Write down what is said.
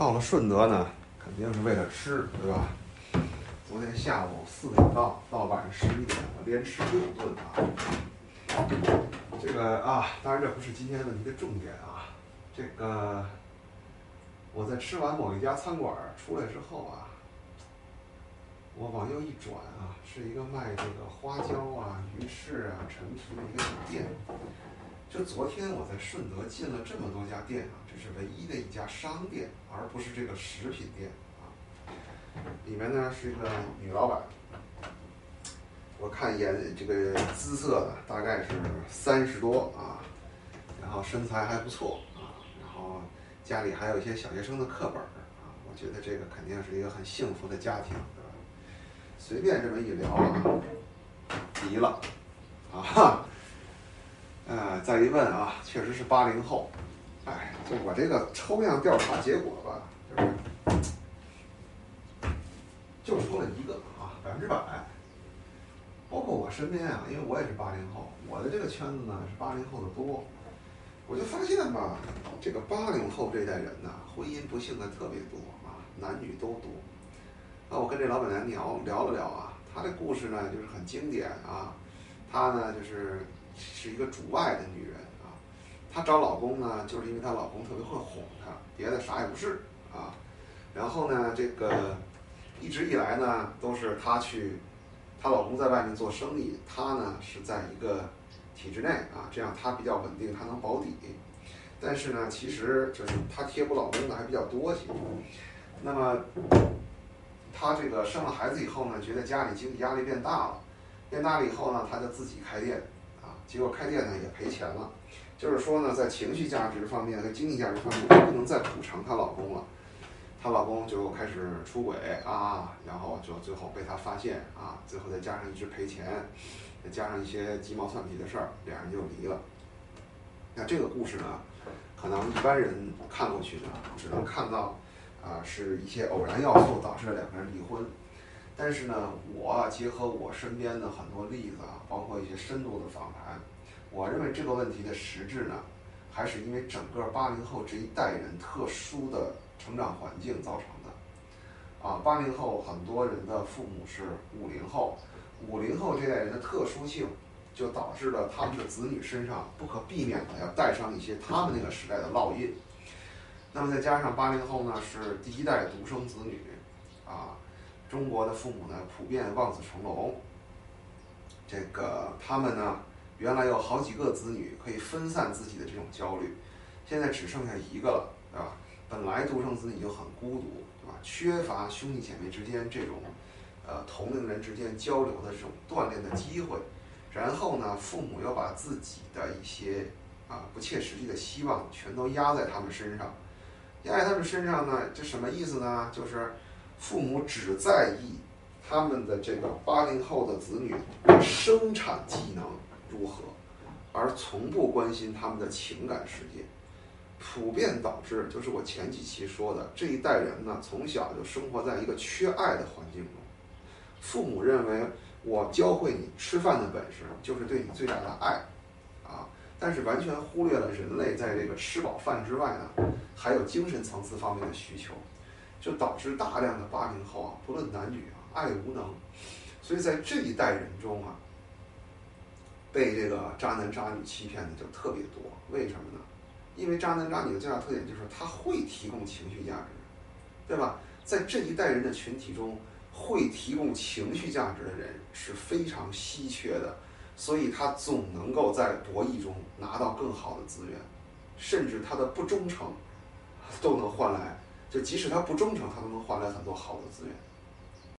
到了顺德呢，肯定是为了吃，对吧？昨天下午四点到，到晚上十一点，我连吃六顿啊。这个啊，当然这不是今天问题的重点啊。这个我在吃完某一家餐馆出来之后啊，我往右一转啊，是一个卖这个花椒啊、鱼翅啊、陈皮的一个小店。就昨天我在顺德进了这么多家店啊，这是唯一的一家商店，而不是这个食品店啊。里面呢是一个女老板，我看颜这个姿色呢大概是三十多啊，然后身材还不错啊，然后家里还有一些小学生的课本啊，我觉得这个肯定是一个很幸福的家庭，对吧？随便这么一聊啊，急了啊哈。呃，再一问啊，确实是八零后。哎，就我这个抽样调查结果吧，就是就出了一个啊，百分之百。包括我身边啊，因为我也是八零后，我的这个圈子呢是八零后的多。我就发现吧，这个八零后这代人呢，婚姻不幸的特别多啊，男女都多。那我跟这老板娘聊聊了聊啊，她这故事呢就是很经典啊，她呢就是。是一个主外的女人啊，她找老公呢，就是因为她老公特别会哄她，别的啥也不是啊。然后呢，这个一直以来呢，都是她去，她老公在外面做生意，她呢是在一个体制内啊，这样她比较稳定，她能保底。但是呢，其实就是她贴补老公的还比较多些。那么，她这个生了孩子以后呢，觉得家里经济压力变大了，变大了以后呢，她就自己开店。结果开店呢也赔钱了，就是说呢，在情绪价值方面和经济价值方面，她不能再补偿她老公了，她老公就开始出轨啊，然后就最后被她发现啊，最后再加上一直赔钱，再加上一些鸡毛蒜皮的事儿，两人就离了。那这个故事呢，可能一般人看过去呢，只能看到啊，是一些偶然要素导致了两个人离婚。但是呢，我结合我身边的很多例子啊，包括一些深度的访谈，我认为这个问题的实质呢，还是因为整个八零后这一代人特殊的成长环境造成的。啊，八零后很多人的父母是五零后，五零后这代人的特殊性，就导致了他们的子女身上不可避免的要带上一些他们那个时代的烙印。那么再加上八零后呢，是第一代独生子女，啊。中国的父母呢，普遍望子成龙。这个他们呢，原来有好几个子女，可以分散自己的这种焦虑，现在只剩下一个了，对吧？本来独生子女就很孤独，对吧？缺乏兄弟姐妹之间这种，呃，同龄人之间交流的这种锻炼的机会，然后呢，父母又把自己的一些啊不切实际的希望全都压在他们身上，压在他们身上呢，这什么意思呢？就是。父母只在意他们的这个八零后的子女生产技能如何，而从不关心他们的情感世界，普遍导致就是我前几期说的这一代人呢，从小就生活在一个缺爱的环境中。父母认为我教会你吃饭的本事就是对你最大的爱，啊，但是完全忽略了人类在这个吃饱饭之外呢，还有精神层次方面的需求。就导致大量的八零后啊，不论男女啊，爱无能，所以在这一代人中啊，被这个渣男渣女欺骗的就特别多。为什么呢？因为渣男渣女的最大特点就是他会提供情绪价值，对吧？在这一代人的群体中，会提供情绪价值的人是非常稀缺的，所以他总能够在博弈中拿到更好的资源，甚至他的不忠诚都能换来。就即使他不忠诚，他都能换来很多好的资源。